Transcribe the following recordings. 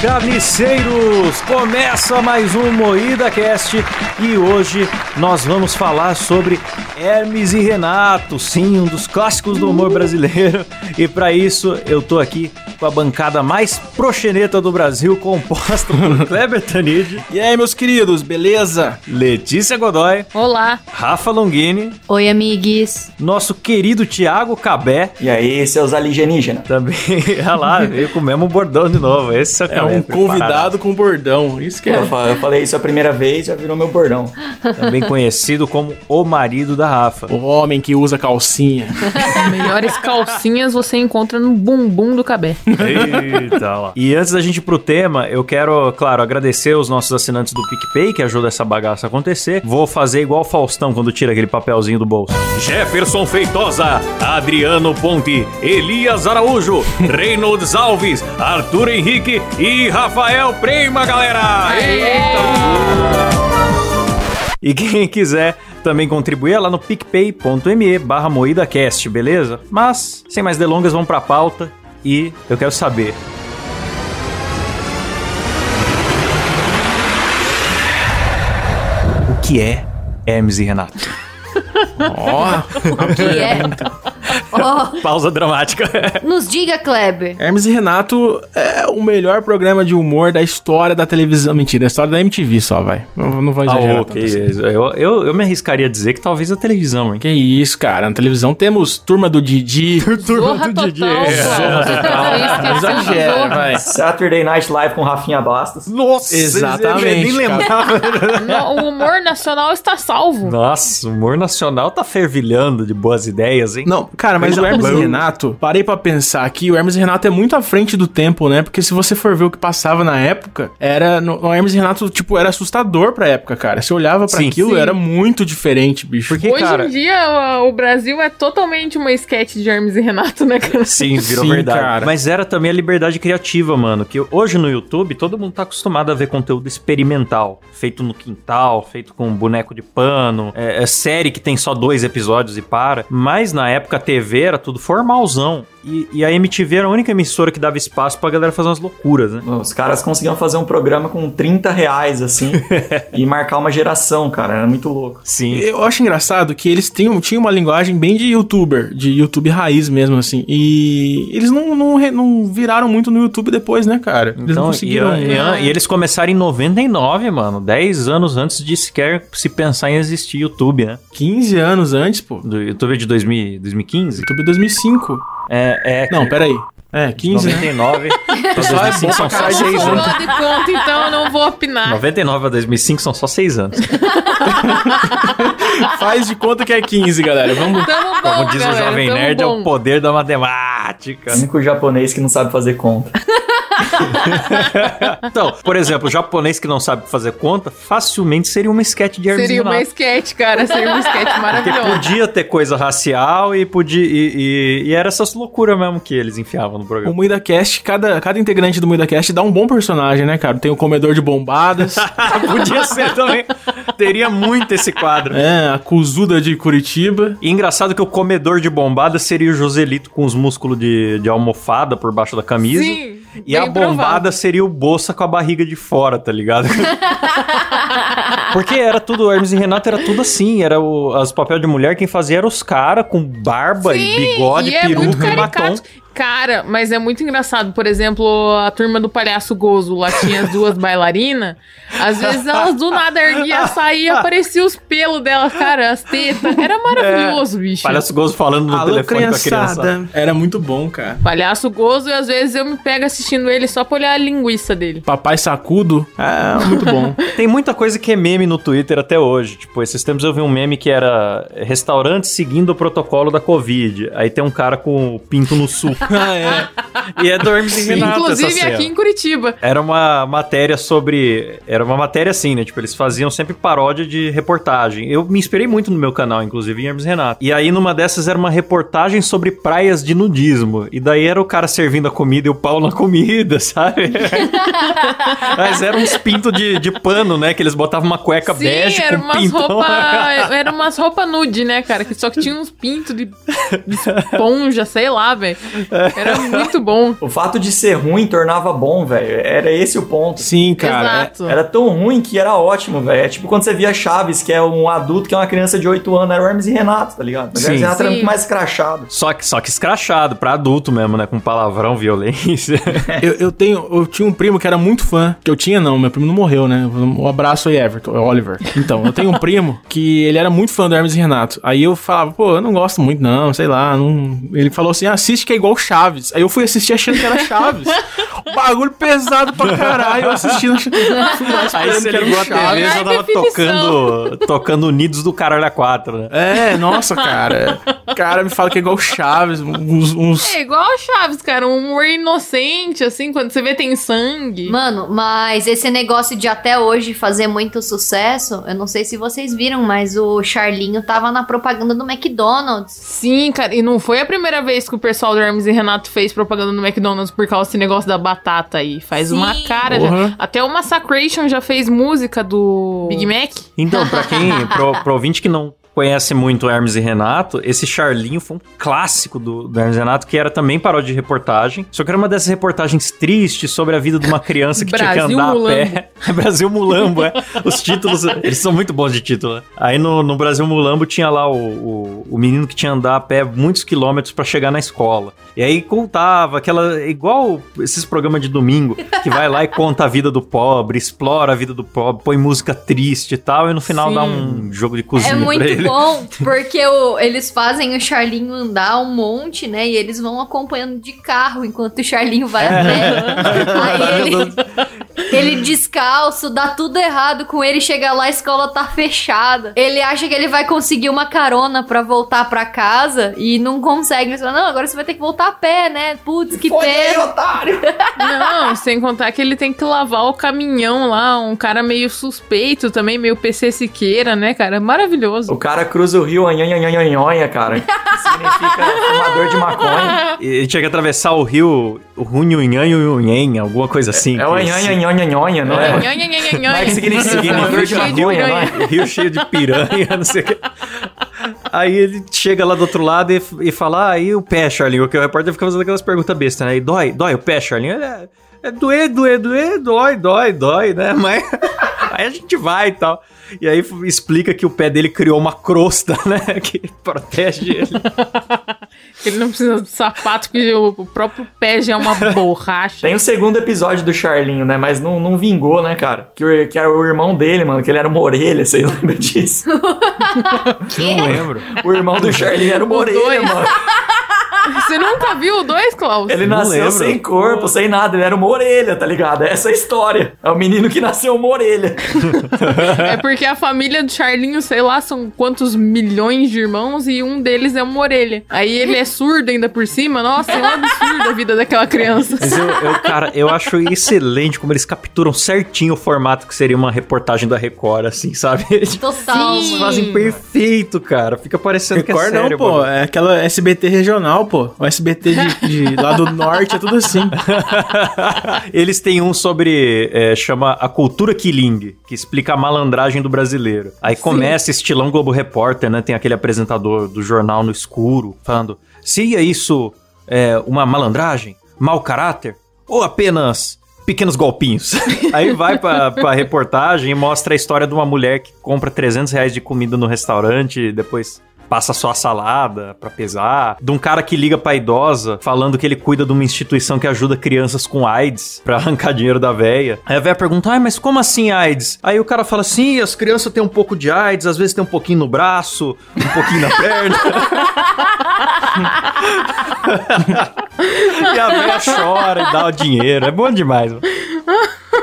carniceiros! Começa mais um Moída Cast e hoje nós vamos falar sobre Hermes e Renato, sim, um dos clássicos do humor brasileiro. E para isso eu tô aqui com a bancada mais proxeneta do Brasil, composta por Kleber Tanid. E aí, meus queridos, beleza? Letícia Godoy. Olá. Rafa Longini. Oi, amigues. Nosso querido Tiago Cabé. E aí, seus alienígenas. Também, olha lá, veio com o mesmo bordão de novo. Esse é, é um convidado com bordão, isso que é. Eu falei isso a primeira vez, já virou meu bordão. Também conhecido como o marido da Rafa. O homem que usa calcinha. Melhores calcinhas você encontra no bumbum do Cabé. Eita lá. E antes da gente ir pro tema, eu quero, claro, agradecer os nossos assinantes do PicPay que ajudam essa bagaça a acontecer. Vou fazer igual o Faustão quando tira aquele papelzinho do bolso. Jefferson Feitosa, Adriano Ponte, Elias Araújo, Reynolds Alves, Arthur Henrique e Rafael Prema, galera! Eita! E quem quiser também contribuir é lá no picpay.me barra moídacast, beleza? Mas, sem mais delongas, vamos pra pauta e eu quero saber. O que é Hermes e Renato? Ó, oh. o que é? Oh. Pausa dramática. Nos diga, Kleber. Hermes e Renato é o melhor programa de humor da história da televisão. Mentira, da história da MTV só, vai. Não, não vou exagerar. Ah, okay. assim. eu, eu, eu, me arriscaria a dizer que talvez a televisão, hein? Que isso, cara. Na televisão temos Turma do Didi. Turma do Didi. É. Zorra total. Exagera, vai. Saturday Night Live com Rafinha Bastos. Nossa, exatamente. Nem lembrava. o humor nacional está salvo. Nossa, o humor nacional tá fervilhando de boas ideias, hein? Não, cara, mas o Hermes e Renato, parei para pensar aqui, o Hermes e Renato é muito à frente do tempo, né? Porque se você for ver o que passava na época, era. No, o Hermes e Renato, tipo, era assustador pra época, cara. Você olhava para aquilo, sim. era muito diferente, bicho. Porque, Hoje cara... em dia, o, o, Brasil é totalmente uma sketch de Hermes e Renato, né, cara? Sim, virou sim, verdade. Cara. Mas era também a liberdade criativa, mano. Que hoje no YouTube, todo mundo tá acostumado a ver conteúdo experimental. Feito no quintal, feito com boneco de pano. É, é série que tem só dois episódios e para. Mas na época a TV era tudo formalzão. E, e, a MTV era a única emissora que dava espaço pra galera fazer umas loucuras, né? Os caras conseguiam fazer um programa com 30 reais, assim, e marcar uma geração, cara. Era muito louco. Sim. Eu acho engraçado que eles tinham, tinham uma linguagem bem de youtuber, de YouTube raiz mesmo, assim. E eles não, não, não viraram muito no YouTube depois, né, cara? Eles então, não conseguiram. E, e, e, eles começaram em 99, mano. 10 anos antes de sequer se pensar em existir YouTube, né? 15 anos antes, pô. Do YouTube de 2000, 2015? YouTube 2005. É, é. Não, peraí. É, 15. 99. Pessoal, é bom são só 6 anos. de conta, então eu não vou opinar. 99 a 2005 são só 6 anos. Faz de conta que é 15, galera. Vamos. Tamo bom, Como diz galera, o Jovem Nerd, bom. é o poder da matemática. O único japonês que não sabe fazer conta. então, por exemplo, o japonês que não sabe fazer conta, facilmente seria uma sketch de Hermes Seria uma sketch, cara. Seria uma sketch maravilhosa. Porque podia ter coisa racial e podia. E, e, e era essas loucuras mesmo que eles enfiavam no programa. O Muida Cast, cada, cada integrante do Muida Cast dá um bom personagem, né, cara? Tem o comedor de bombadas. podia ser também. Teria muito esse quadro. É, a Cuzuda de Curitiba. E engraçado que o comedor de bombadas seria o Joselito com os músculos de, de almofada por baixo da camisa. Sim. E a bombada provável. seria o Bolsa com a barriga de fora, tá ligado? Porque era tudo, Hermes e Renato era tudo assim, era o, as papel de mulher, quem fazia era os caras com barba Sim, e bigode, e peruca é e batom. Cara, mas é muito engraçado. Por exemplo, a turma do Palhaço Gozo, lá tinha as duas bailarinas. Às vezes elas do nada erguiam a saia e aparecia os pelos delas, cara, as tetas. Era maravilhoso, é, bicho. Palhaço Gozo falando no Alô, telefone criançada. com a criança. Era muito bom, cara. Palhaço Gozo e às vezes eu me pego assistindo ele só pra olhar a linguiça dele. Papai Sacudo. É, muito bom. Tem muita coisa que é meme no Twitter até hoje. Tipo, esses tempos eu vi um meme que era restaurante seguindo o protocolo da Covid. Aí tem um cara com o pinto no sul. ah, é. E é do Hermes e Renato Inclusive aqui em Curitiba. Era uma matéria sobre... Era uma matéria assim, né? Tipo, eles faziam sempre paródia de reportagem. Eu me inspirei muito no meu canal, inclusive, em Hermes e Renato. E aí, numa dessas, era uma reportagem sobre praias de nudismo. E daí era o cara servindo a comida e o pau na comida, sabe? Mas era uns pintos de, de pano, né? Que eles botavam uma cueca Sim, bege era com umas roupa, era umas roupas nude, né, cara? Que só que tinha uns pintos de, de esponja, sei lá, velho. Era muito bom. O fato de ser ruim tornava bom, velho. Era esse o ponto. Sim, cara. Exato. Era tão ruim que era ótimo, velho. É tipo quando você via Chaves, que é um adulto que é uma criança de 8 anos, era o Hermes e Renato, tá ligado? Mas o Hermes e Sim. Renato era Sim. muito mais crachado. Só que, só que escrachado, pra adulto mesmo, né? Com palavrão, violência. Eu, eu tenho, eu tinha um primo que era muito fã. Que eu tinha, não, meu primo não morreu, né? Um abraço aí, Everton, é Oliver. Então, eu tenho um primo que ele era muito fã do Hermes e Renato. Aí eu falava, pô, eu não gosto muito, não, sei lá. Não... Ele falou assim: assiste que é igual Chaves. Aí eu fui assistir achando que era Chaves. o bagulho pesado pra caralho. Eu assisti achando Aí você ligou a. TV e já tava tocando, tocando Unidos do Caralho a 4, né? É, nossa, cara. O cara me fala que é igual Chaves. Uns. uns- É igual Chaves, cara. Um humor inocente, assim, quando você vê tem sangue. Mano, mas esse negócio de até hoje fazer muito sucesso, eu não sei se vocês viram, mas o Charlinho tava na propaganda do McDonald's. Sim, cara, e não foi a primeira vez que o pessoal do Hermes e Renato fez propaganda no McDonald's por causa desse negócio da batata aí. Faz Sim. uma cara. Porra. Já. Até o Massacration já fez música do Big Mac. Então, pra quem, pro, pro ouvinte que não conhece muito Hermes e Renato, esse Charlinho foi um clássico do, do Hermes e Renato, que era também paródia de reportagem, só que era uma dessas reportagens tristes sobre a vida de uma criança que tinha que andar Mulambo. a pé. Brasil Mulambo, é. Os títulos, eles são muito bons de título, né? Aí no, no Brasil Mulambo tinha lá o, o, o menino que tinha que andar a pé muitos quilômetros pra chegar na escola. E aí contava aquela, igual esses programas de domingo, que vai lá e conta a vida do pobre, explora a vida do pobre, põe música triste e tal, e no final Sim. dá um jogo de cozinha É pra ele. Bom, porque o- eles fazem o Charlinho andar um monte, né? E eles vão acompanhando de carro enquanto o Charlinho vai a pé. Aí ele, ele descalço, dá tudo errado com ele, chega lá, a escola tá fechada. Ele acha que ele vai conseguir uma carona pra voltar pra casa e não consegue. Ele fala, não, agora você vai ter que voltar a pé, né? Putz, que Foi aí, pena. otário! Não, sem contar que ele tem que lavar o caminhão lá, um cara meio suspeito também, meio PC Siqueira, né, cara? Maravilhoso. O cara cruza o rio anhanhanhanhanhanha, cara. Que significa fumador de maconha. E Ele tinha que atravessar o rio, Runhunhanhunhen, alguma coisa assim. É o que- não é? Nhan, nhan, nhan, nhan, nhan. Mas que significa fumador de Cheio de maconha, não é? Rio cheio de piranha, não sei o que. Aí ele chega lá do outro lado e, e fala, ah, o pé, Charlinho? O repórter fica fazendo aquelas perguntas bestas, né? E dói, dói o pé, Charlinho? É, é doer, doer, doer, dói, dói, dói, né? Mas aí a gente vai e tal. E aí explica que o pé dele criou uma crosta, né? Que protege ele. Ele não precisa de sapato, porque o o próprio pé já é uma borracha. Tem o segundo episódio do Charlinho, né? Mas não, não vingou, né, cara? Que, que era o irmão dele, mano, que ele era uma orelha, você lembra disso? Não lembro. O irmão do Charlinho era uma O orelha, mano. Você nunca viu o dois, Klaus? Ele Não nasceu lembro. sem corpo, sem nada, ele era uma orelha, tá ligado? Essa é a história. É o menino que nasceu uma orelha. É porque a família do Charlinho, sei lá, são quantos milhões de irmãos e um deles é uma orelha. Aí ele é surdo ainda por cima. Nossa, é um absurdo a vida daquela criança. Mas eu, eu, cara, eu acho excelente como eles capturam certinho o formato que seria uma reportagem da Record, assim, sabe? Eles Total, Sim. mano. fazem perfeito, cara. Fica parecendo Record que é sério. não, pô. pô. É aquela SBT regional, pô. O SBT de, de lá do norte é tudo assim. Eles têm um sobre. é, chama A Cultura Killing, que explica a malandragem do brasileiro. Aí começa estilão Globo Repórter, né? Tem aquele apresentador do jornal no escuro falando: seria isso é, uma malandragem? Mau caráter? Ou apenas. Pequenos golpinhos. Aí vai pra, pra reportagem e mostra a história de uma mulher que compra 300 reais de comida no restaurante e depois passa só a salada pra pesar. De um cara que liga pra idosa falando que ele cuida de uma instituição que ajuda crianças com AIDS pra arrancar dinheiro da véia. Aí a véia pergunta, ai, mas como assim AIDS? Aí o cara fala, sim, as crianças têm um pouco de AIDS, às vezes tem um pouquinho no braço, um pouquinho na perna. e a véia chora e dá o dinheiro. É bom demais. mano.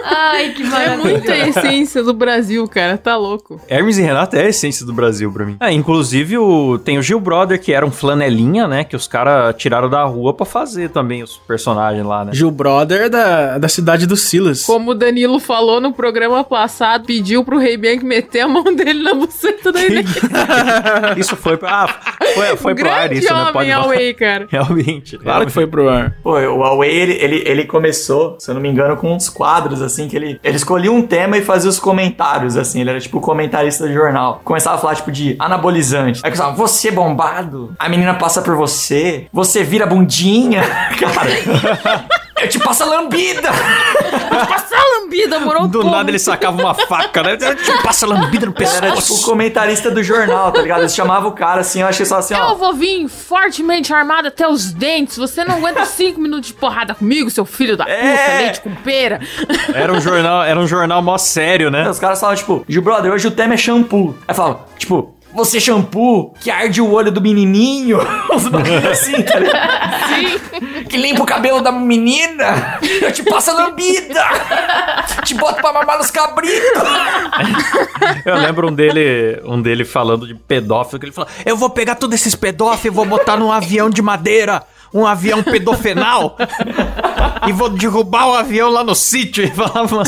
Ai, que É maravilha. muita essência do Brasil, cara. Tá louco. Hermes e Renato é a essência do Brasil pra mim. É, inclusive o, tem o Gil Brother, que era um flanelinha, né? Que os caras tiraram da rua pra fazer também os personagens lá, né? Gil Brother da, da cidade do Silas. Como o Danilo falou no programa passado, pediu pro Rei Bianchi meter a mão dele na buceta da Inês. Isso foi pra. Ah, Foi, foi pro ar isso, né? homem, Pode falar. Huawei, cara. Realmente. Claro que foi pro ar. Pô, o Huawei, ele, ele, ele começou, se eu não me engano, com uns quadros, assim, que ele, ele escolhia um tema e fazia os comentários, assim, ele era tipo comentarista de jornal. Começava a falar, tipo, de anabolizante. Aí começava, você bombado, a menina passa por você, você vira bundinha. Cara, eu te passo a lambida. Passa a lambida, morou Do nada ele sacava uma faca, né? Passa lambida no Ele era tipo o pescoço. comentarista do jornal, tá ligado? Eles chamavam o cara assim, eu achei só assim, Eu ó. vou vir fortemente armado até os dentes. Você não aguenta cinco minutos de porrada comigo, seu filho da puta, É. leite com pera. Era um jornal, era um jornal mó sério, né? Os caras falavam, tipo, Gil Brother, hoje o tema é shampoo. Aí falavam, tipo, você shampoo que arde o olho do menininho. Uns bagulho assim, tá ligado? Sim. Que limpa o cabelo da menina. Eu te passo a lambida. Te boto pra mamar nos cabritos. Eu lembro um dele, um dele falando de pedófilo, que ele falou: Eu vou pegar todos esses pedófilos e vou botar num avião de madeira, um avião pedofenal, e vou derrubar o avião lá no sítio. E falava.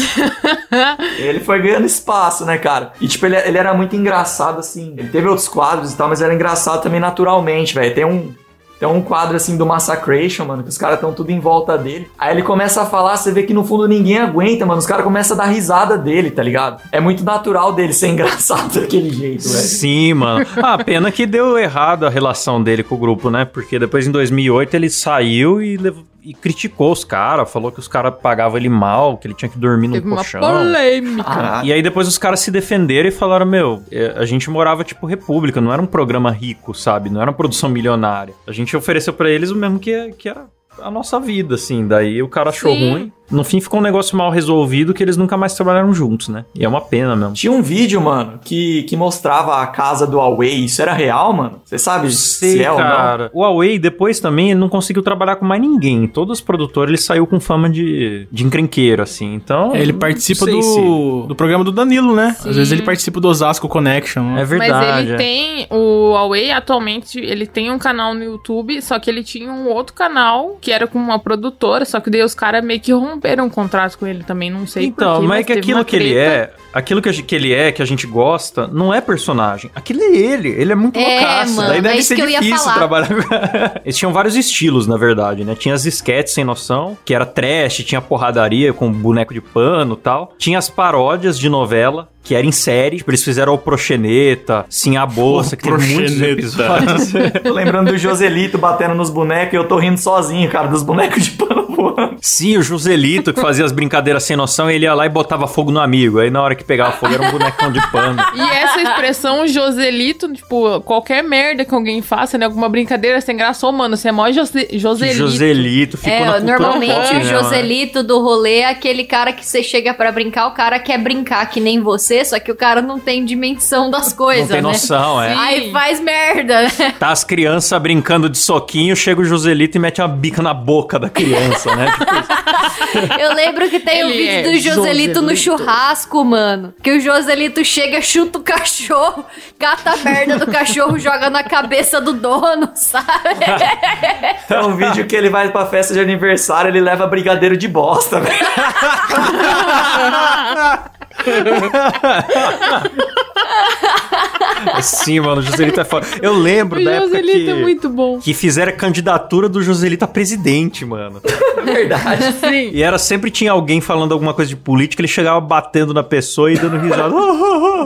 Ele foi ganhando espaço, né, cara? E, tipo, ele, ele era muito engraçado, assim. Ele teve outros quadros e tal, mas era engraçado também naturalmente, velho. Tem um. Tem um quadro assim do Massacration, mano, que os caras estão tudo em volta dele. Aí ele começa a falar, você vê que no fundo ninguém aguenta, mano. Os caras começam a dar risada dele, tá ligado? É muito natural dele ser engraçado daquele jeito, velho. Sim, mano. Ah, pena que deu errado a relação dele com o grupo, né? Porque depois em 2008 ele saiu e, levou- e criticou os caras, falou que os caras pagavam ele mal, que ele tinha que dormir no Teve uma colchão. polêmica. Caralho. E aí depois os caras se defenderam e falaram, meu, é, a gente morava tipo república, não era um programa rico, sabe? Não era uma produção milionária. A gente ofereceu pra eles o mesmo que, que era a nossa vida, assim. Daí o cara achou Sim. ruim. No fim ficou um negócio mal resolvido que eles nunca mais trabalharam juntos, né? E é uma pena mesmo. Tinha um vídeo, mano, que, que mostrava a casa do Huawei. Isso era real, mano? Você sabe se é ou não? cara. O Huawei depois também ele não conseguiu trabalhar com mais ninguém. Todos os produtores ele saiu com fama de, de encrenqueiro, assim. Então. Ele não participa sei do, se- do programa do Danilo, né? Sim. Às vezes ele participa do Osasco Connection. né? É verdade. Mas ele é. tem, o Huawei atualmente, ele tem um canal no YouTube, só que ele tinha um outro canal, que era com uma produtora, só que daí os caras meio que romperam o contrato com ele também, não sei Então, porquê, mas é que aquilo que ele é, aquilo que, que ele é, que a gente gosta, não é personagem. Aquilo é ele. Ele é muito É, loucaço. mano, Daí deve é isso ser que eu ia difícil falar. trabalhar com. Eles tinham vários estilos, na verdade, né? Tinha as esquetes sem noção, que era trash, tinha porradaria com boneco de pano e tal. Tinha as paródias de novela. Que era em série, tipo, eles fizeram o Proxeneta, Sim a Bolsa, O que teve muitos Proxeneta. episódios. Lembrando do Joselito batendo nos bonecos e eu tô rindo sozinho, cara, dos bonecos de pano voando. Sim, o Joselito, que fazia as brincadeiras sem noção, ele ia lá e botava fogo no amigo. Aí na hora que pegava fogo era um bonecão de pano. E essa expressão Joselito, tipo, qualquer merda que alguém faça, né? Alguma brincadeira sem graça, ô, mano, você é mó Jose Joselito. Joselito ficou na É, cultura normalmente pop, o né? Joselito do rolê é aquele cara que você chega pra brincar, o cara quer brincar que nem você, só que o cara não tem dimensão das coisas, Não tem né? noção, é. Sim. Aí faz merda, né? Tá as crianças brincando de soquinho, chega o Joselito e mete uma bica na boca da criança, né? Tipo. Eu lembro que tem o Ele vídeo é do Joselito no Joselito. churrasco, mano. Que o Joselito chega, chuta o cachorro, cata a merda do cachorro, joga na cabeça do dono, sabe? É um vídeo que ele vai pra festa de aniversário, ele leva brigadeiro de bosta, velho. Sim, mano, o Joselito é foda. Eu lembro O da época Joselito que... é muito bom. Que fizeram a candidatura do Joselito a presidente, mano. É verdade. Sim. E era sempre tinha alguém falando alguma coisa de política, ele chegava batendo na pessoa e dando risada.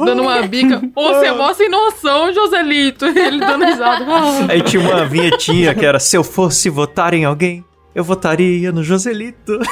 Dando uma bica. Ô, você é mó sem noção, Joselito. Ele dando risada. Aí tinha uma vinhetinha que era: Se eu fosse votar em alguém, eu votaria no Joselito.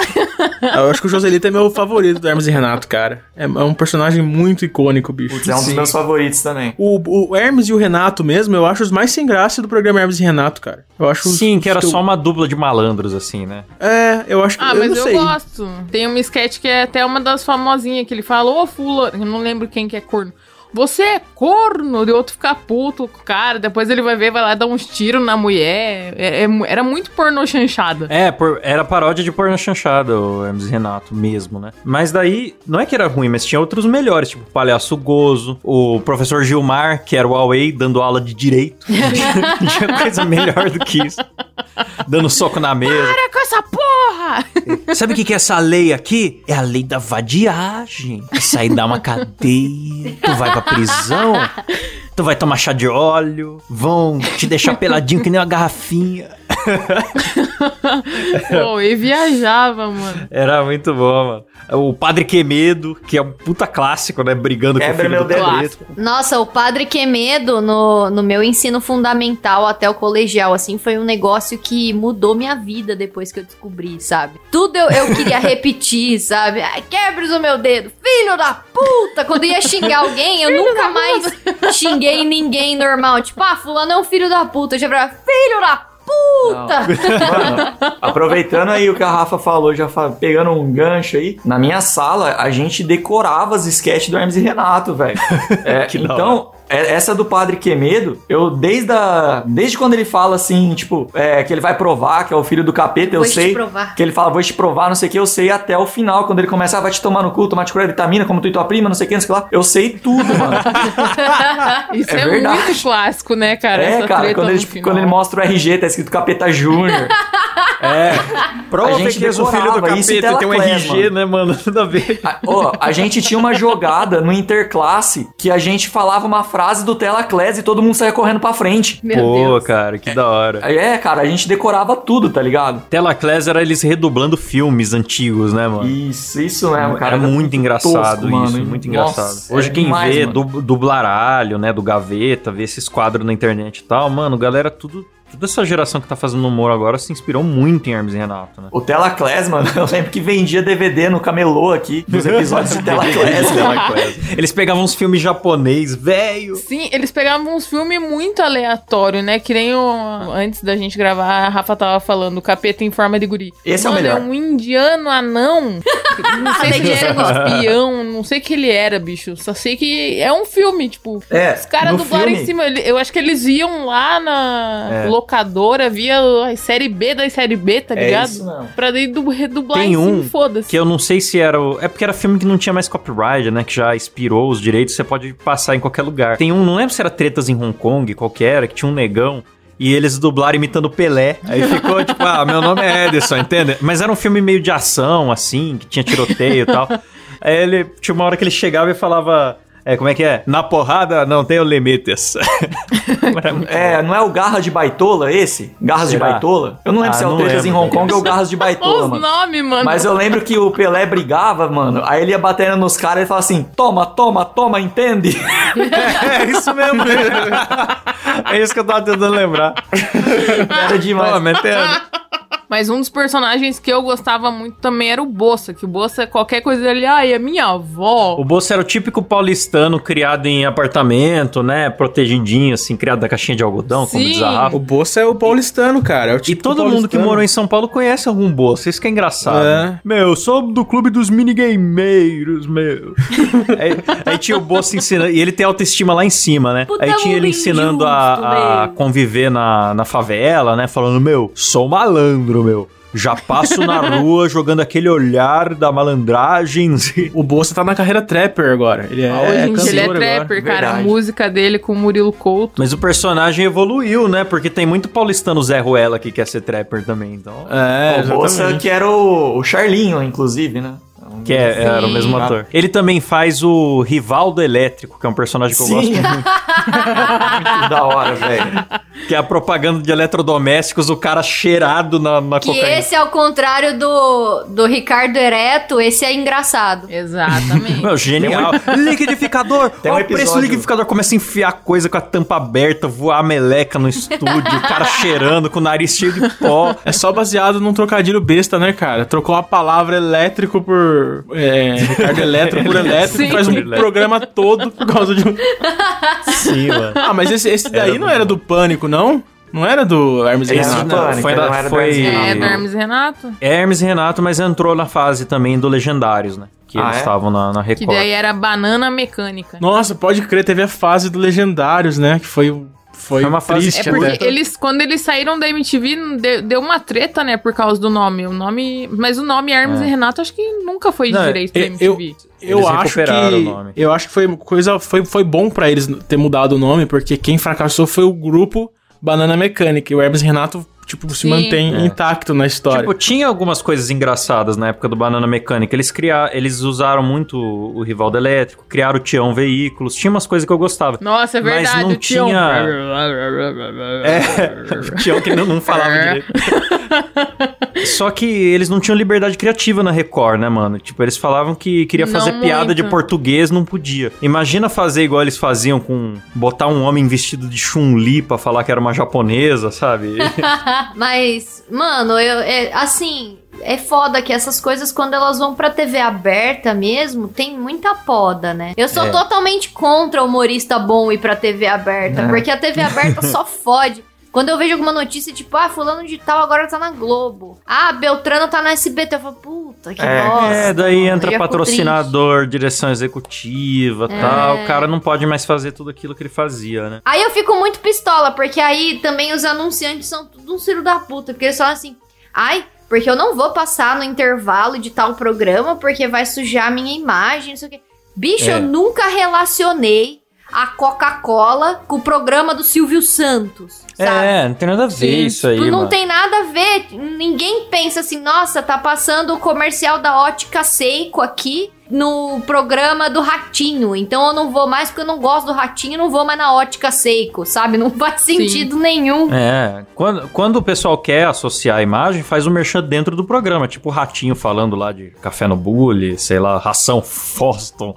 Eu acho que o Joselito é meu favorito do Hermes e Renato, cara. É, é um personagem muito icônico, bicho. Putz, é um dos Sim. meus favoritos também. O, o Hermes e o Renato mesmo, eu acho os mais sem graça do programa Hermes e Renato, cara. Eu acho os- Sim, que era os só uma dupla de malandros, assim, né? É, eu acho que. Ah, eu mas não eu, sei. gosto. Tem uma sketch que é até uma das famosinhas que ele fala, ô fula, eu não lembro quem que é corno. Você é corno, de outro ficar puto com o cara, depois ele vai ver, vai lá dar uns tiros na mulher. É- é era muito pornô chanchada. É, por- era paródia de porno chanchada, o Hermes Renato mesmo, né? Mas daí, não é que era ruim, mas tinha outros melhores, tipo o Palhaço Gozo, o professor Gilmar, que era o Huawei, dando aula de direito. tinha coisa melhor do que isso. Dando soco na mesa. Para com essa porra! Sabe o que que é essa lei aqui? É a lei da vadiagem. Isso aí dá uma cadeia, tu vai pra prisão. tu vai tomar chá de óleo, vão te deixar peladinho que nem uma garrafinha. Pô, e viajava, mano. Era muito bom, mano. O Padre Quemedo, que é um puta clássico, né? Brigando Quebra com o filho meu do dedo. Nossa, o Padre Quemedo no, no meu ensino fundamental até o colegial, assim, foi um negócio que mudou minha vida depois que eu descobri, sabe? Tudo eu, eu queria repetir, sabe? Ai, quebres o meu dedo, filho da puta! Quando ia xingar alguém, eu nunca mais xinguei ninguém normal. Tipo, ah, fulano é um filho da puta. Eu já falava, filho da puta! Mano, aproveitando aí o que a Rafa falou, já fa- pegando um gancho aí, na minha sala a gente decorava as sketches do Hermes e Renato, velho. É, Que da então, essa do Padre Quemedo, eu desde a, desde quando ele fala assim, tipo, é, que ele vai provar que é o filho do capeta, eu Vou te sei. provar. Que ele fala, vou te provar, não sei o que, eu sei até o final, quando ele começa, ah, vai te tomar no cu, tomar te cura vitamina, como tu e tua prima, não sei o que, não sei o que lá. Eu sei tudo, mano. Isso É é, verdade. muito clássico, né, cara? é, Essa cara, quando ele, final. quando ele mostra o RG, tá escrito Capeta Júnior. É. Prova A gente que és o filho do capeta, tem um RG, mano. né, mano? Tudo a ver. A, ó, a gente tinha uma jogada no interclasse que a gente falava uma frase do Telaclass e todo mundo saía correndo pra frente. Meu Pô, Deus. cara, que da hora. É, cara, a gente decorava tudo, tá ligado? Telaclass era eles redublando filmes antigos, né, mano? Isso, isso mesmo, cara. Era muito engraçado tosco, isso, mano. muito Nossa, engraçado. Hoje é quem demais, vê mano. dub, dublaralho, né, do Gaveta, vê esses quadros na internet e tal, mano, galera, tudo, toda essa geração que tá fazendo humor agora se inspirou muito em Hermes e Renato, né? O Telaclass, mano, eu lembro que vendia DVD no camelô aqui, nos episódios de. Telaclass. Eles pegavam uns filmes japonês, velho. Sim, eles pegavam uns filmes muito aleatórios, né? Que nem o. Antes da gente gravar, a Rafa tava falando, o capeta em forma de guri. Esse é o Mano, melhor. um indiano anão. Não sei se ele eu era gosto. espião, não sei o que ele era, bicho. Só sei que é um filme, tipo. É, Os caras dublaram filme- em cima. ele- Eu acho que eles iam lá na É. locadora, via a série B da série B, tá É ligado? isso mesmo. Pra daí du- redublar Tem em um cima, foda-se. Que eu não sei se era. O... É porque era filme que não tinha mais copyright, né? Que já expirou os direitos, você pode passar em qualquer lugar. Tem um, não lembro se era Tretas em Hong Kong, qualquer, que tinha um negão. E eles dublaram imitando o Pelé. Aí ficou tipo, ah, meu nome é Edson, entende? Mas era um filme meio de ação, assim, que tinha tiroteio e tal. Aí ele tinha uma hora que ele chegava e falava. É, como é que é? Na porrada não tenho limites. É, não é o Garra de Baitola esse? Garras de Será? Baitola? Eu não lembro Ah, se é o não Tretas em Hong Kong ou o Garras de Baitola, Os mano. nomes, mano. Mas eu lembro que o Pelé brigava, mano. Aí ele ia batendo nos caras e falava assim: toma, toma, toma, entende? É isso mesmo. é isso que eu tava tentando lembrar. Era demais. Pô, metendo. Mas um dos personagens que eu gostava muito também era o Bossa, que o Bossa, qualquer coisa dele, ai, é minha avó. O Bolso era o típico paulistano criado em apartamento, né? Protegidinho, assim, criado da caixinha de algodão, como Sim. diz a Rafa. O Bolsa é o paulistano, cara. É o E todo mundo que morou em São Paulo conhece algum Bolso, isso que é engraçado. É. Meu, eu sou do clube dos minigameiros, meu. aí, aí tinha o Bolso ensinando, e ele tem autoestima lá em cima, né? Puta aí tinha ele ensinando a, a conviver na, na favela, né? Falando, meu, sou malandro, meu. Já passo na rua jogando aquele olhar da malandragem. O Bolsa tá na carreira trapper agora. Ele é, Ah, em dia ele é cantor agora. trapper, cara. A verdade. música dele com o Murilo Couto. Mas o personagem evoluiu, né? Porque tem muito paulistano Zé Ruela que quer ser trapper também, então. É, o Bolsa, que era o, o Charlinho, inclusive, né? Que é, era o mesmo Sim. ator. Ele também faz o Rivaldo Elétrico, que é um personagem que eu Sim. gosto muito. Muito da hora, velho. Que é a propaganda de eletrodomésticos, o cara cheirado na, na Que cocaína. esse, ao contrário do, do Ricardo Ereto, esse é engraçado. Exatamente. Meu, genial. liquidificador. Tem um Olha o preço do episódio- liquidificador. Começa a enfiar coisa com a tampa aberta, voar a meleca no estúdio, o cara cheirando com o nariz cheio de pó. É só baseado num trocadilho besta, né, cara? Trocou a palavra elétrico por. É, Ricardo Elétrico por elétrico, Sim. faz um Elétrico. programa todo por causa de um. Sim, mano. Ah, mas esse, esse daí Era não era do Pânico, não? Não era do Hermes Esse Renato? do Pânico, foi da- não era do foi- Hermes É, Renato, do. Hermes e Renato. Hermes e Renato, mas entrou na fase também do Legendários, né? Que Ah, eles é? estavam na, na Que Record. daí era banana mecânica. Nossa, pode crer, teve a fase do Legendários, né? Que foi, foi, Foi uma fase triste É Tinha porque eles, quando eles saíram da MTV, de- deu uma treta, né, por causa do nome. O nome. Mas o nome Hermes É. e Renato acho que nunca foi Não, direito da eu- MTV. Eu Eles acho que o nome. eu acho que foi coisa foi, foi bom pra eles ter mudado o nome, porque quem fracassou foi o grupo Banana Mecânica. E o Hermes e Renato tipo, se Sim. mantém É. intacto na história. Tipo, tinha algumas coisas engraçadas na época do Banana Mecânica. Eles criaram, eles usaram muito o Rivaldo Elétrico, criaram o Tião Veículos, tinha umas coisas que eu gostava. Nossa, é Mas verdade. não o Tião. tinha- É, o Tião que não, não falava É. direito. Só que eles não tinham liberdade criativa na Record, né, mano? Tipo, eles falavam que queria Não fazer piada de muito. português, não podia. Imagina fazer igual eles faziam com botar um homem vestido de Chun-Li pra falar que era uma japonesa, sabe? Mas, mano, eu, é, assim, é foda que essas coisas, quando elas vão pra TV aberta mesmo, tem muita poda, né? Eu sou É. totalmente contra humorista bom ir pra TV aberta, É. porque a TV aberta só fode. Quando eu vejo alguma notícia, tipo, ah, fulano de tal agora tá na Globo. Ah, Beltrano tá no SBT. Eu falo, puta, que É, bosta. É, daí mano. Entra fico patrocinador, direção executiva É. tal. O cara não pode mais fazer tudo aquilo que ele fazia, né? Aí eu fico muito pistola, porque aí também os anunciantes são tudo um filho da puta, porque eles falam assim, ai, porque eu não vou passar no intervalo de tal programa, porque vai sujar a minha imagem, não sei o quê. Bicho, É. eu nunca relacionei a Coca-Cola com o programa do Silvio Santos, sabe? É, não tem nada a ver Sim, isso aí, não mano. tem nada a ver. Ninguém pensa assim, nossa, tá passando o comercial da ótica Seiko aqui no programa do Ratinho. Então eu não vou mais porque eu não gosto do Ratinho, não vou mais na ótica Seiko, sabe? Não faz sentido nenhum. É, quando, quando o pessoal quer associar a imagem, faz o merchan dentro do programa, tipo o Ratinho falando lá de café no bule, sei lá, ração Foston.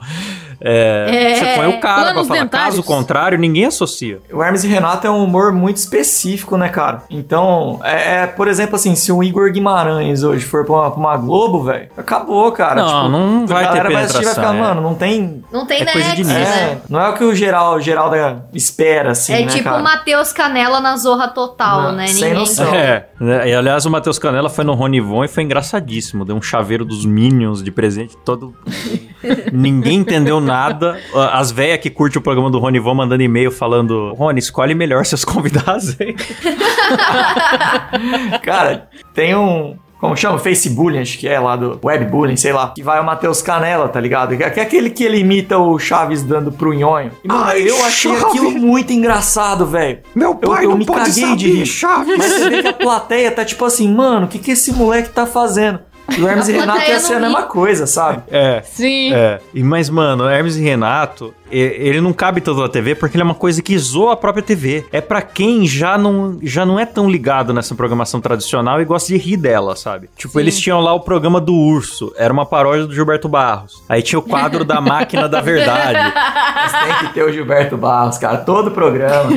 É, É. Você põe o cara pra falar, dentários. caso contrário, ninguém associa. O Hermes e Renato é um humor muito específico, né, cara? Então, é, é, por exemplo, assim, se o Igor Guimarães hoje for pra uma, pra uma Globo, velho, acabou, cara. Não, não vai a ter galera vai assistir vai ficar, penetração, é. mano, não tem. Não tem É coisa de net, né? É, não é o que o geral, geral da espera, assim, É né, tipo cara? o Matheus Canela na Zorra Total, Não, né? sem Ninguém. noção. É, né, e aliás, o Matheus Canela foi no Ronivon e foi engraçadíssimo. Deu um chaveiro dos Minions de presente todo. Ninguém entendeu nada. As velhas que curtem o programa do Ronivon mandando e-mail falando: Rony, escolhe melhor seus convidados aí. Cara, tem um. Como chama? Facebullying, acho que é lá do Webbullying, sei lá. Que vai o Matheus Canela, tá ligado? Que é aquele que ele imita o Chaves dando pro nhonho. E, mano, Ai, eu achei Chaves! aquilo muito engraçado, velho. Meu Eu, eu me caguei de rir. Chaves. Mas você vê que a plateia tá tipo assim, mano, o que, que esse moleque tá fazendo? E o Hermes A e Renato ia ser a mesma coisa, sabe? É. Sim. É, e mas mano, Hermes e Renato, ele não cabe tanto na TV porque ele é uma coisa que zoa a própria TV. É pra quem já não, já não é tão ligado nessa programação tradicional e gosta de rir dela, sabe? Tipo, Sim. eles tinham lá o programa do Urso, era uma paródia do Gilberto Barros. Aí tinha o quadro da Máquina da Verdade. Mas tem que ter o Gilberto Barros, cara, todo programa.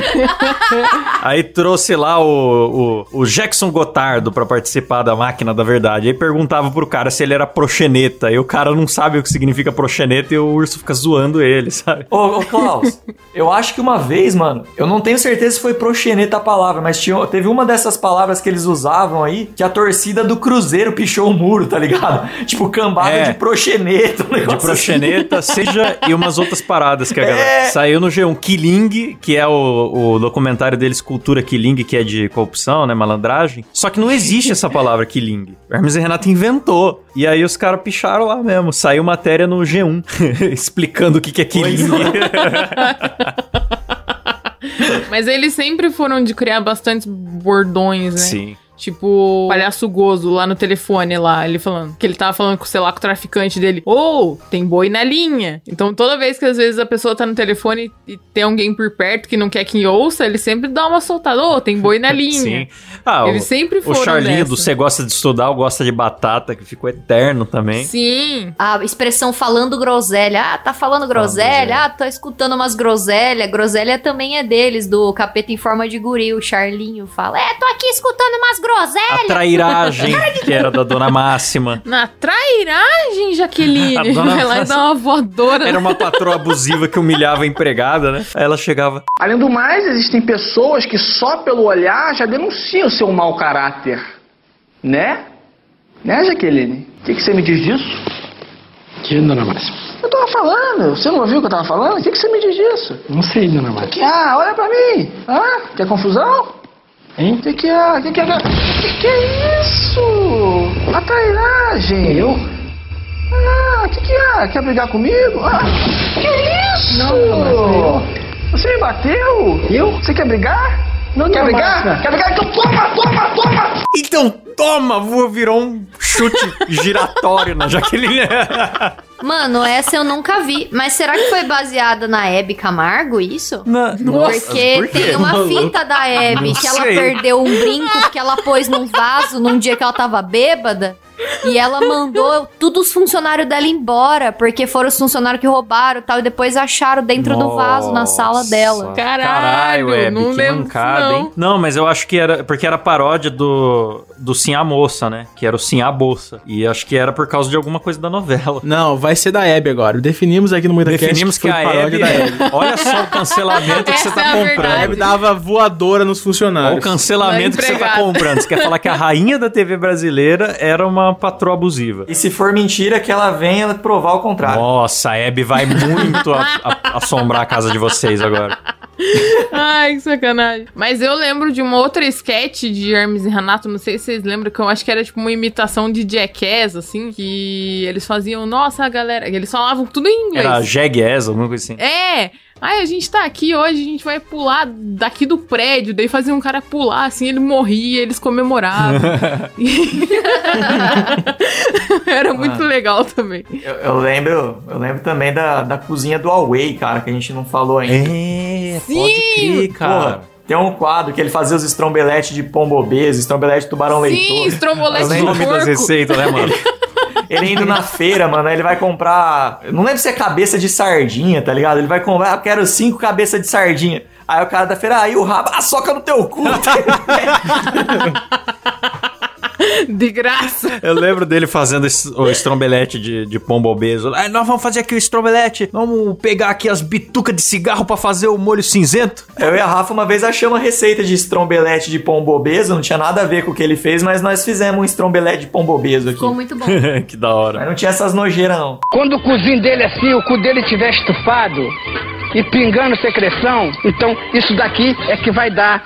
Aí trouxe lá o, o, o Jackson Gotardo pra participar da Máquina da Verdade. Aí perguntava pro cara se ele era proxeneta. E o cara não sabe o que significa proxeneta e o urso fica zoando ele, sabe? Ô, ô Klaus, eu acho que uma vez, mano, eu não tenho certeza se foi proxeneta a palavra, mas tinha, teve uma dessas palavras que eles usavam aí, que a torcida do Cruzeiro pichou o muro, tá ligado? Tipo, cambada É. de proxeneta, um De assim. proxeneta, seja e umas outras paradas que a galera. É. Saiu no G1 Killing, que é o, o documentário deles, Cultura Killing, que é de corrupção, né? Malandragem. Só que não existe essa palavra Killing. O Hermes e Renato inventou. E aí os caras picharam lá mesmo. Saiu matéria no G1 explicando o que, que é Killing. Mas eles sempre foram de criar bastantes bordões, né? Sim. Tipo, o palhaço gozo lá no telefone lá, ele falando. Que ele tava falando com, sei lá, com o traficante dele. Ou, tem boi na linha. Então, toda vez que às vezes a pessoa tá no telefone e tem alguém por perto que não quer que ouça, ele sempre dá uma soltada. Ô, tem boi na linha. Sim. Ah, Eles o, sempre o foram Charlinho dessa. do Você Gosta de Estudar ou Gosta de Batata, que ficou eterno também. Sim. A expressão falando groselha. Ah, tá falando groselha. groselha. Ah, tô escutando umas groselha. Groselha também é deles, do Capeta em Forma de Guri. O Charlinho fala: É, tô aqui escutando umas A groselhas. trairagem, que era da Dona Máxima. Na trairagem, Jaqueline. A dona Vai lá e dá uma voadora. Era uma patroa abusiva que humilhava a empregada, né? Aí ela chegava. Além do mais, existem pessoas que só pelo olhar já denunciam seu mau caráter. Né? Né, Jaqueline? O que, que você me diz disso? Que, dona Máxima? Eu tava falando. Você não ouviu o que eu tava falando? O que, que você me diz disso? Não sei, dona Máxima. Que, ah, olha pra mim. Ah, quer confusão? Hein? Que, que é? Que, que é? Que, que é isso? A trairagem. Eu? Ah, que, que é? Quer brigar comigo? Ah, que isso? Não, não, mas Você me bateu? Eu? Você quer brigar? Não Quer brigar? Quer brigar? Então toma, toma, toma! Então toma, vô, virou um chute giratório na Jaqueline. Mano, essa eu nunca vi. Mas será que foi baseada na Hebe Camargo, isso? Na- Porque por tem uma fita da Hebe que ela perdeu um brinco que ela pôs num vaso num dia que ela tava bêbada. E ela mandou todos os funcionários dela embora, porque foram os funcionários que roubaram e tal, e depois acharam dentro do vaso na sala dela. Nossa. Caralho, Web, não que lembro mancada, não. hein? Não, mas eu acho que era porque era paródia do do Sim a Moça, né? Que era o Sim a Bolsa. E acho que era por causa de alguma coisa da novela. Não, vai ser da Hebe agora. Definimos aqui no MuidaCast Definimos que foi a paródia Hebe, da Hebe. Olha só o cancelamento que você é tá a A comprando. Hebe dava voadora nos Olha o funcionários. cancelamento que você tá comprando. Você quer falar que a rainha da TV brasileira era uma patroa abusiva. E se for mentira, que ela venha provar o contrário. Nossa, a Hebe vai muito a- a- assombrar a casa de vocês agora. Ai, que sacanagem. Mas eu lembro de uma outra sketch de Hermes e Renato, não sei se vocês lembram, que eu acho que era tipo uma imitação de Jackass, assim, que eles faziam, nossa, galera, eles falavam tudo em inglês. Era Jegues, alguma coisa assim. É! Ai, a gente tá aqui hoje, a gente vai pular daqui do prédio. Daí fazia um cara pular, assim, ele morria, eles comemoravam. Era muito legal também. Eu, eu lembro, eu lembro também da, da cozinha do Huawei, cara, que a gente não falou ainda. É, Sim! pode crer, cara. Porra, tem um quadro que ele fazia os estrombeletes de pombo obeso, estrombelete de tubarão Sim, leitor. estrombolete O de nome das porco. receitas, né, mano? Ele indo na feira, mano, ele vai comprar. Não lembro se é cabeça de sardinha, tá ligado? Ele vai comprar, ah, quero cinco cabeças de sardinha. Aí o cara da feira, aí o rabo, ah, soca no teu cu. De graça. Eu lembro dele fazendo esse- o estrombelete de, de pombo obeso. Ah, nós vamos fazer aqui o estrombelete. Vamos pegar aqui as bitucas de cigarro pra fazer o molho cinzento. Eu e a Rafa uma vez achamos uma receita de estrombelete de pombo obeso, não tinha nada a ver com o que ele fez, mas nós fizemos um estrombelete de pombo obeso aqui. Ficou muito bom. que da hora. Mas não tinha essas nojeiras, não. Quando o cozinho dele assim, o cu dele estiver estufado e pingando secreção, então isso daqui é que vai dar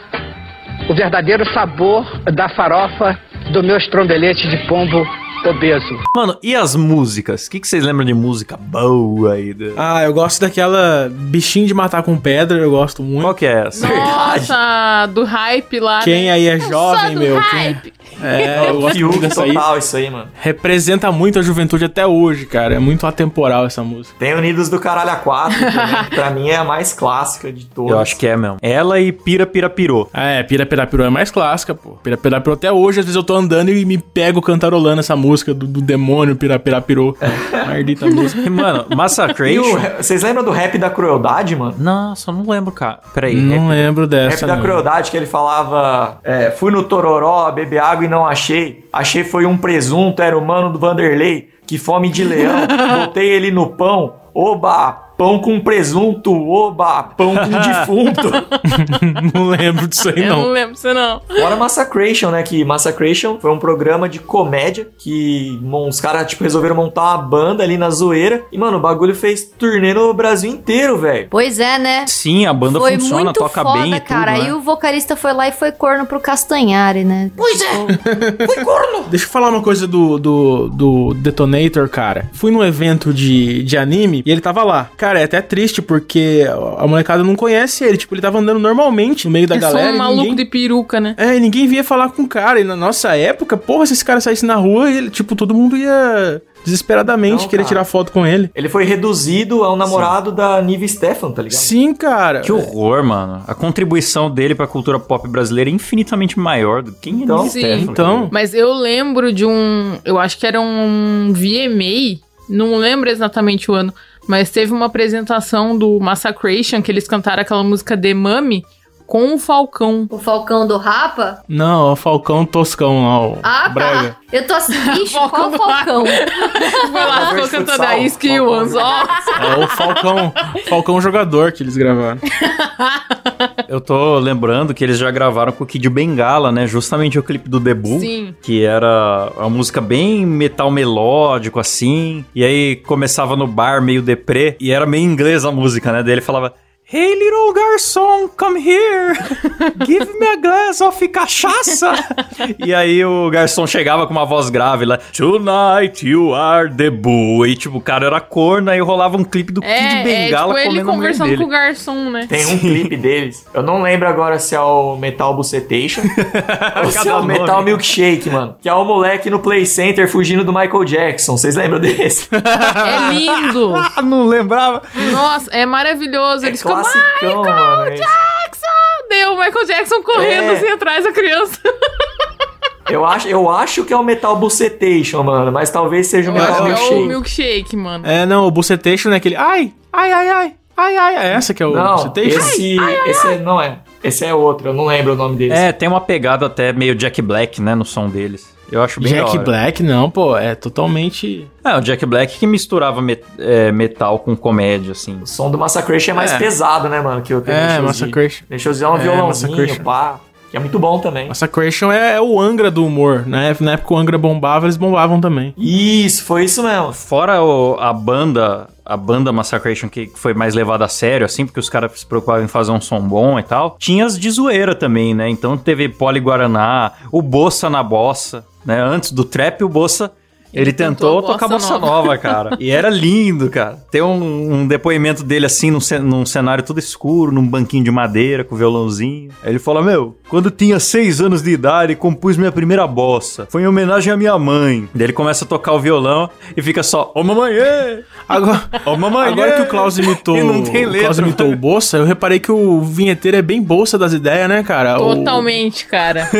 o verdadeiro sabor da farofa do meu estrombelete de pombo obeso. Mano, e as músicas? O que, que vocês lembram de música boa aí? Ah, eu gosto daquela bichinho de matar com pedra, eu gosto muito. Qual que é essa? Nossa, do hype lá. Quem né? aí é Eu sou jovem, meu? Quem... É, eu gosto muito dessa aí. total isso aí, mano. Representa muito a juventude até hoje, cara. É muito atemporal essa música. Tem Unidos do Caralho a 4 também, que pra mim é a mais clássica de todas. Eu acho que é mesmo. Ela e Pira Pira Pirou. Ah, é, Pira Pira Pirou é mais clássica, pô. Pira Pira Pirou até hoje, às vezes eu tô andando e me pego cantarolando essa música do, do demônio Pira Pira Pirou. Maldita música. E, mano, Massacration... vocês lembram do rap da crueldade, mano? Nossa, eu não lembro, cara. Peraí. Não lembro Rap dessa, da não. crueldade que ele falava: é, fui no Tororó, beber água e não achei. Achei foi um presunto, era o mano do Vanderlei. Que fome de leão. Botei ele no pão. Oba! Pão com presunto, oba! Pão com defunto. não lembro disso aí, Eu não não. lembro disso, não. Fora Massacration, né? Que Massacration foi um programa de comédia que os caras, tipo, resolveram montar uma banda ali na zoeira. E, mano, o bagulho fez turnê no Brasil inteiro, velho. Pois é, né? Sim, a banda foi funciona, muito toca foda, bem e cara. tudo, Aí né? o vocalista foi lá e foi corno pro Castanhari, né? Pois é. Deixa eu falar uma coisa do, do, do Detonator, cara. Fui num evento de, de anime e ele tava lá. Cara, é até triste porque a molecada não conhece ele. Tipo, ele tava andando normalmente no meio da É só galera. um e maluco ninguém... de peruca, né? É, e ninguém vinha falar com o cara. E na nossa época, porra, se esse cara saísse na rua, ele, tipo, todo mundo ia desesperadamente Não, querer cara. tirar foto com ele. Ele foi reduzido ao namorado da Nive Stefan, tá ligado? Sim, cara. Que horror, mano. A contribuição dele pra cultura pop brasileira é infinitamente maior do que quem Então, sim. Stefano, Então, Mas eu lembro de um. Eu acho que era um VMA. Não lembro exatamente o ano. Mas teve uma apresentação do Massacration que eles cantaram aquela música The Mummy com o Falcão. O Falcão do Rapa? não, é o Falcão Toscão lá, o Ah, Brega. tá. Eu tô assim, ixi, Falcão qual Falcão? Foi lá, ficou cantando a Skill Ones, ó. É o Falcão, Falcão jogador que eles gravaram. Eu tô lembrando que eles já gravaram com o Kid Bengala, né? Justamente o clipe do debut. Sim. Que era uma música bem metal melódico, assim. E aí começava no bar meio deprê. E era meio inglês a música, né? Daí ele falava. Hey, little garçom, come here. Give me a glass of cachaça. e aí o garçom chegava com uma voz grave lá. Tonight you are the bull. E tipo, o cara era corno, aí rolava um clipe do Kid É, é Bengala tipo ele conversando dele. com o garçom, né? Tem um clipe deles. Eu não lembro agora se é o Metal Bucetation ou se é o nome. Metal Milkshake, mano. Que é o moleque no Play Center fugindo do Michael Jackson. Vocês lembram desse? É lindo. Ah, não lembrava. Nossa, é maravilhoso. Eles ficam, Classicão, mano. esse. Jackson! Deu o Michael Jackson correndo É. assim atrás da criança. Eu acho, eu acho que é o Metal Bucetation, mano. Mas talvez seja o Eu Metal acho que é o Milkshake. milkshake, mano. É, não, o Bucetation é aquele. Ai, ai, ai, ai, ai, ai. É essa que é o Não, Bucetation? esse, esse é- não é. Esse é outro, eu não lembro o nome desse. É, tem uma pegada até meio Jack Black, né, no som deles. Eu acho bem Jack hora. Black, não, pô, é totalmente. É, o Jack Black que misturava met- é, metal com comédia, assim. O som do Massacration é mais É. pesado, né, mano? Que eu É, Massacration. Deixa eu usar um É, violãozinho, pá. Que é muito bom também. Massacration é, é o Angra do humor, né? Na época o Angra bombava, eles bombavam também. Isso, foi isso mesmo. Fora o- a banda, a banda Massacration que foi mais levada a sério, assim, porque os caras se preocupavam em fazer um som bom e tal. Tinha as de zoeira também, né? Então teve Poli Guaraná, o Bossa na Bossa, né? Antes do trap, o Bossa. Ele, tentou, tentou a tocar bossa bossa nova, cara. E era lindo, cara. Tem um, um depoimento dele assim, num, num cenário todo escuro, num banquinho de madeira, com violãozinho. Aí ele fala: Meu, quando tinha seis anos de idade, compus minha primeira bossa. Foi em homenagem à minha mãe. Daí ele começa a tocar o violão e fica só: Ô mamãe, ê! Agora, Ô mamãe, agora ê!" que o Klaus imitou, não tem o letra. Klaus imitou o Bolsa, eu reparei que o vinheteiro é bem bolsa das ideias, né, cara? O- Totalmente, cara.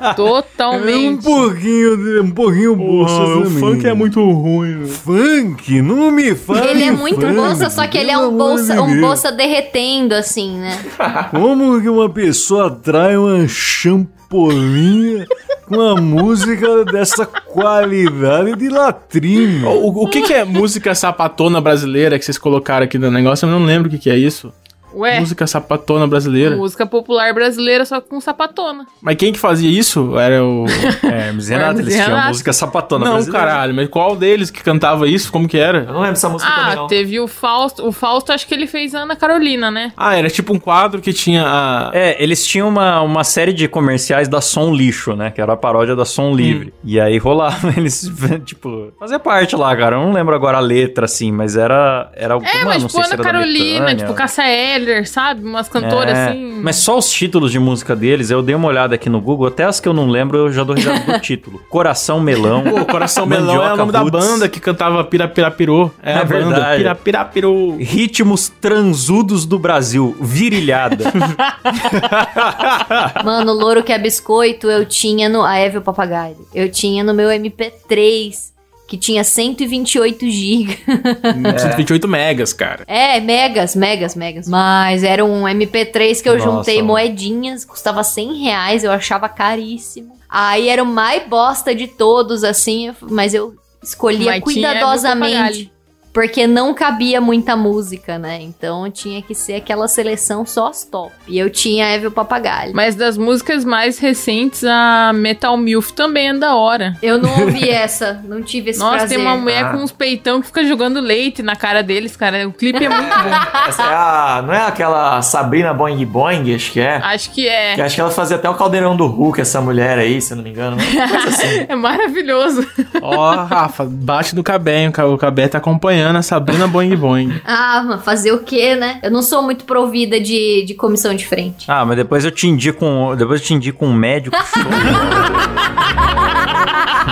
É um Totalmente. pouquinho, um pouquinho bolsa. O funk é muito ruim. Funk? Não me fala. Ele é muito funk, bolsa, só que ele é um bolsa, de um bolsa derretendo, assim, né? Como que uma pessoa trai uma champolinha com a música dessa qualidade de latrina? O, o que, que é música sapatona brasileira que vocês colocaram aqui no negócio? Eu não lembro o que, que é isso. Ué, Música sapatona brasileira. música popular brasileira só com sapatona. Mas quem que fazia isso? Era o. É, Hermes Renato, eles tinham música sapatona não, brasileira. caralho, mas qual deles que cantava isso? Como que era? Eu não lembro dessa música também, Ah, não. teve o Fausto. O Fausto, acho que ele fez Ana Carolina, né? Ah, era tipo um quadro que tinha a. É, eles tinham uma, uma série de comerciais da Som Lixo, né? Que era a paródia da Som Livre. E aí rolava eles, tipo, fazer parte lá, cara. Eu não lembro agora a letra, assim, mas era. era É, mano, mas não tipo sei se Ana Carolina, Betânia. tipo Cássia Eller, sabe? Umas cantoras É, assim. Mas só os títulos de música deles, eu dei uma olhada aqui no Google, até as que eu não lembro, eu já dou risada do título. Coração Melão. Pô, Coração Melão é o Mandioca nome da Roots. banda que cantava Pirapirapirô. É, É a banda. verdade. Pirapirapirô. Ritmos transudos do Brasil, virilhada. Mano, o louro que é biscoito eu tinha no. A Eve o Papagaio. Eu tinha no meu MP3, que tinha 128 GB. 128 megas, cara. É, megas, megas, megas. Mas era um MP3 que eu Nossa, juntei moedinhas, custava 100 reais, eu achava caríssimo. Aí era o mais bosta de todos, assim, mas eu escolhia Mas tinha Eve cuidadosamente. Porque não cabia muita música, né? Então tinha que ser aquela seleção só as top. E eu tinha Eve o Papagaio. Mas das músicas mais recentes, a Metal Milf também é da hora. Eu não ouvi essa, não tive esse Nossa, prazer. tem uma mulher Ah. com uns peitão que fica jogando leite na cara deles, cara. O clipe é muito bom. Essa é a. Não é aquela Sabrina Boing Boing, acho que é? Acho que é. Que acho que ela fazia até o caldeirão do Hulk, essa mulher aí, se eu não me engano. Assim. É maravilhoso. Ó, Rafa, bate no Cabé, hein? O Cabé tá acompanhando a Sabrina Boing Boing. Ah, mas fazer o quê, né? Eu não sou muito provida de, de comissão de frente. ah, mas depois eu te indico um, depois eu te indico um médico.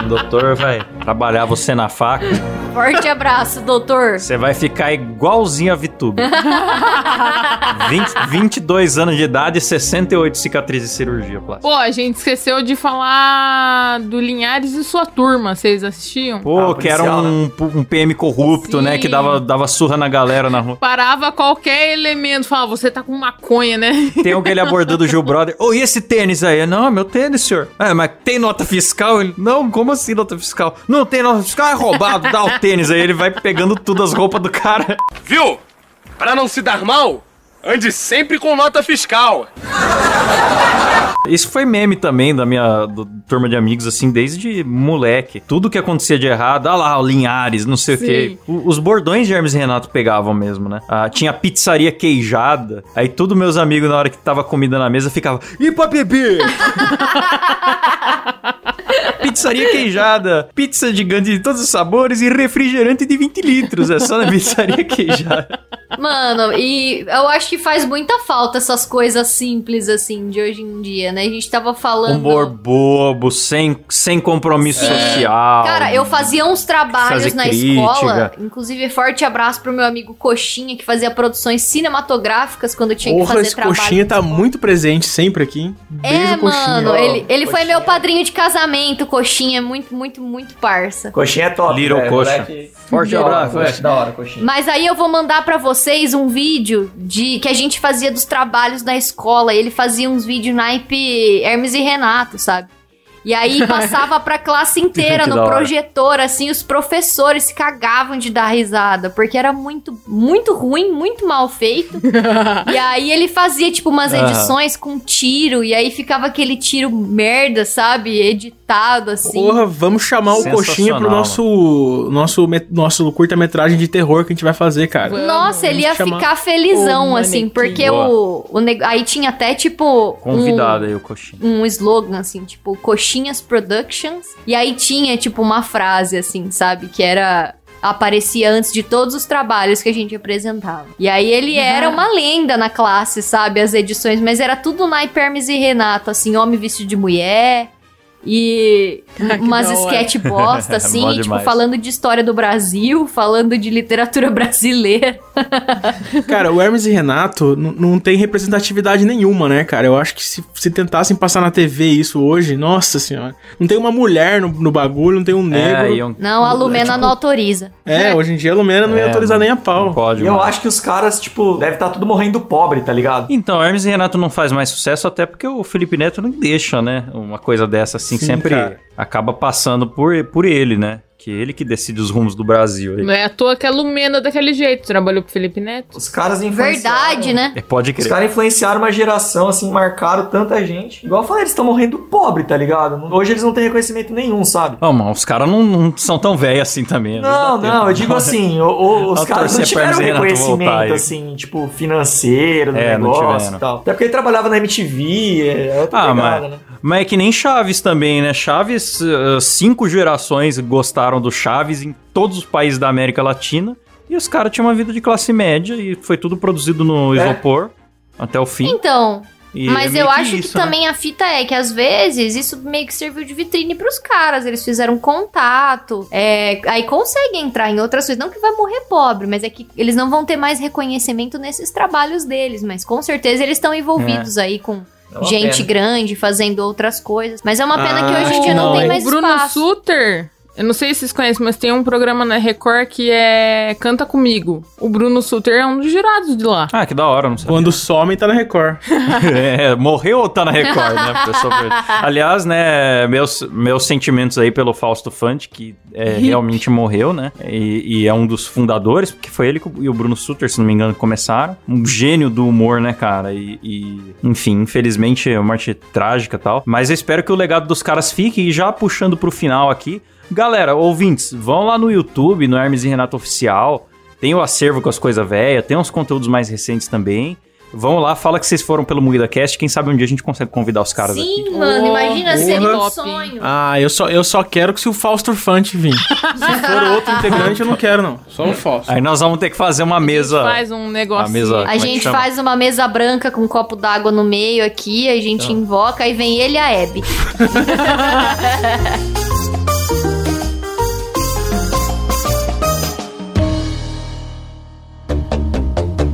o doutor vai trabalhar você na faca. Forte abraço, doutor. Você vai ficar igualzinho a Vitube. 20, 22 anos de idade e 68 cicatrizes de cirurgia plástica. Pô, a gente esqueceu de falar do Linhares e sua turma. Vocês assistiam? Pô, Ah, que era um, um PM corrupto, Sim. né? Que dava, dava surra na galera na rua. Parava qualquer elemento. Falava, você tá com maconha, né? Tem alguém abordando o Gil Brother. Ô, e esse tênis aí? Não, meu tênis, senhor. É, mas tem nota fiscal? Ele, não, como assim nota fiscal? Não tem nota fiscal, é roubado, dá o tênis. Aí ele vai pegando tudo as roupas do cara. Viu? Pra não se dar mal, ande sempre com nota fiscal. Isso foi meme também da minha do- turma de amigos, assim, desde moleque. Tudo que acontecia de errado, ah lá, o Linhares, não sei o Sim. quê. O- Os bordões de Hermes e Renato pegavam mesmo, né? Ah, tinha pizzaria queijada. Aí todos meus amigos, na hora que tava comida na mesa, ficavam, e pra beber? Pizzaria queijada, pizza gigante de todos os sabores e refrigerante de 20 litros. É só na pizzaria queijada. Mano, e eu acho que faz muita falta essas coisas simples, assim, de hoje em dia, né? A gente tava falando. Humor bobo, sem, sem compromisso social. Cara, eu fazia uns trabalhos Fazer na crítica. escola. Inclusive, forte abraço pro meu amigo Coxinha, que fazia produções cinematográficas quando eu tinha que Porra, fazer esse trabalho. coxinha tá muito presente sempre aqui. hein? É, Beijo, coxinha. mano, ele, ele foi meu padrinho de casamento, Coxinha, muito, muito, muito parça. Coxinha é top, Little velho, coxa. moleque. Forte abraço, velho. Da hora, coxinha. Mas aí eu vou mandar pra vocês um vídeo de que a gente fazia dos trabalhos na escola. Ele fazia uns vídeos naipe Hermes e Renato, sabe? E aí passava pra classe inteira no projetor, assim, os professores se cagavam de dar risada, porque era muito, muito ruim, muito mal feito. e aí ele fazia, tipo, umas edições com tiro, e aí ficava aquele tiro merda, sabe? Editado, assim. Porra, vamos chamar o coxinha pro nosso nosso nosso curta-metragem de terror que a gente vai fazer, cara. Vamos, Nossa, ele ia ficar felizão, assim, porque o, o aí tinha até, tipo, Convidado aí o coxinha. um, um slogan, assim, tipo, Coxinhas Productions, e aí tinha, tipo, uma frase, assim, sabe, que era... Aparecia antes de todos os trabalhos que a gente apresentava. E aí ele era uma lenda na classe, sabe? As edições, mas era tudo naipe Hermes e Renato, assim, homem vestido de mulher. E Ah, umas sketch bosta, assim, tipo, demais. falando de história do Brasil, falando de literatura brasileira. Cara, o Hermes e Renato não tem representatividade nenhuma, né, cara? Eu acho que se, se tentassem passar na TV isso hoje, nossa senhora. Não tem uma mulher no, no bagulho, não tem um negro. É, um, Não, a Lumena tipo- não autoriza. É, hoje em dia a Lumena não ia É, autorizar nem a pau. código. E eu acho que os caras, tipo, deve estar tudo morrendo pobre, tá ligado? Então, Hermes e Renato não faz mais sucesso até porque o Felipe Neto não deixa, né? Uma coisa dessa assim, Sim, sempre cara. acaba passando por, por ele, né? Que ele que decide os rumos do Brasil. aí. Não é à toa que a Lumena daquele jeito trabalhou pro Felipe Neto. Os caras influenciaram. Verdade, né? É, pode Os crer. caras influenciaram uma geração, assim, marcaram tanta gente. Igual eu falei, eles estão morrendo pobre, tá ligado? Hoje eles não têm reconhecimento nenhum, sabe? Não, mas os caras não, não são tão velhos assim também. vezes Não, não, tempo. eu digo assim, o- o- os Vamos caras não tiveram voltar reconhecimento, assim, tipo, financeiro no É, negócio e tal. Até porque ele trabalhava na MTV, é outra Ah, pegada, mas, né? mas é que nem Chaves também, né? Chaves, eh, cinco gerações gostaram do Chaves em todos os países da América Latina. E os caras tinham uma vida de classe média e foi tudo produzido no É. isopor até o fim. Então, E é mas meio eu acho isso, que né? também a fita é que às vezes isso meio que serviu de vitrine pros caras. Eles fizeram contato, é, aí conseguem entrar em outras coisas. Não que vai morrer pobre, mas é que eles não vão ter mais reconhecimento nesses trabalhos deles. Mas com certeza eles estão envolvidos aí com É gente pena. grande fazendo outras coisas. Mas é uma pena que Ah, hoje em dia não não, tem mais o Bruno espaço. Suter, eu não sei se vocês conhecem, mas tem um programa na Record que é Canta Comigo. O Bruno Suter é um dos jurados de lá. Ah, que da hora, não sei. Quando some, tá na Record. É, morreu ou tá na Record, né? Aliás, né, meus, meus sentimentos aí pelo Fausto Fante, que é, realmente morreu, né? E, e é um dos fundadores, porque foi ele e o Bruno Suter, se não me engano, que começaram. Um gênio do humor, né, cara? E, e, enfim, infelizmente é uma morte trágica e tal. Mas eu espero que o legado dos caras fique. E já puxando pro final aqui, galera, ouvintes, vão lá no YouTube, no Hermes e Renato Oficial. Tem o acervo com as coisas velhas, tem uns conteúdos mais recentes também. Vão lá, fala que vocês foram pelo Moída Cast. Quem sabe um dia a gente consegue convidar os caras aqui. Sim, mano, Oh, imagina seria um sonho. Ah, eu só, eu só quero que se o Fausto Fante vir. Se for outro integrante, eu não quero, não. Só o Fausto. Aí nós vamos ter que fazer uma mesa. Faz um negócio. a mesa- A Como é que gente chama? faz uma mesa branca com um copo d'água no meio aqui, a gente invoca, aí vem ele e a Abby.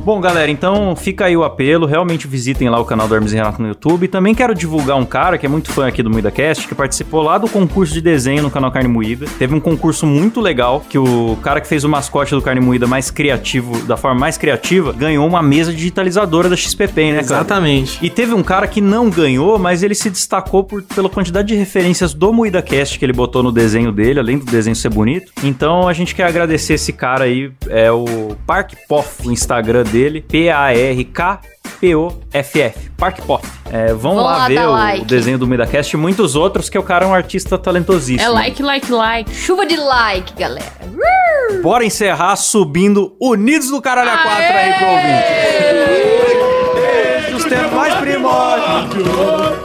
Bom, galera, então fica aí o apelo. Realmente visitem lá o canal do Hermes e Renato no YouTube. Também quero divulgar um cara que é muito fã aqui do MuidaCast, que participou lá do concurso de desenho no canal Carne Moída. Teve um concurso muito legal, que o cara que fez o mascote do Carne Moída mais criativo, da forma mais criativa, ganhou uma mesa digitalizadora da XPP, né, cara? Exatamente. E teve um cara que não ganhou, mas ele se destacou por, pela quantidade de referências do MuidaCast que ele botou no desenho dele, além do desenho ser bonito. Então a gente quer agradecer esse cara aí, é o Park Poff, o Instagram dele, P-A-R-K. P-O-F-F. Park Poff. É, vão Vão lá lá ver o like. desenho do MedaCast e muitos outros, que o cara é um artista talentosíssimo. É like, like, like. Chuva de like, galera. Bora encerrar subindo Unidos do Caralho a 4 aí pro ouvinte. Desde os tempos mais primórdios.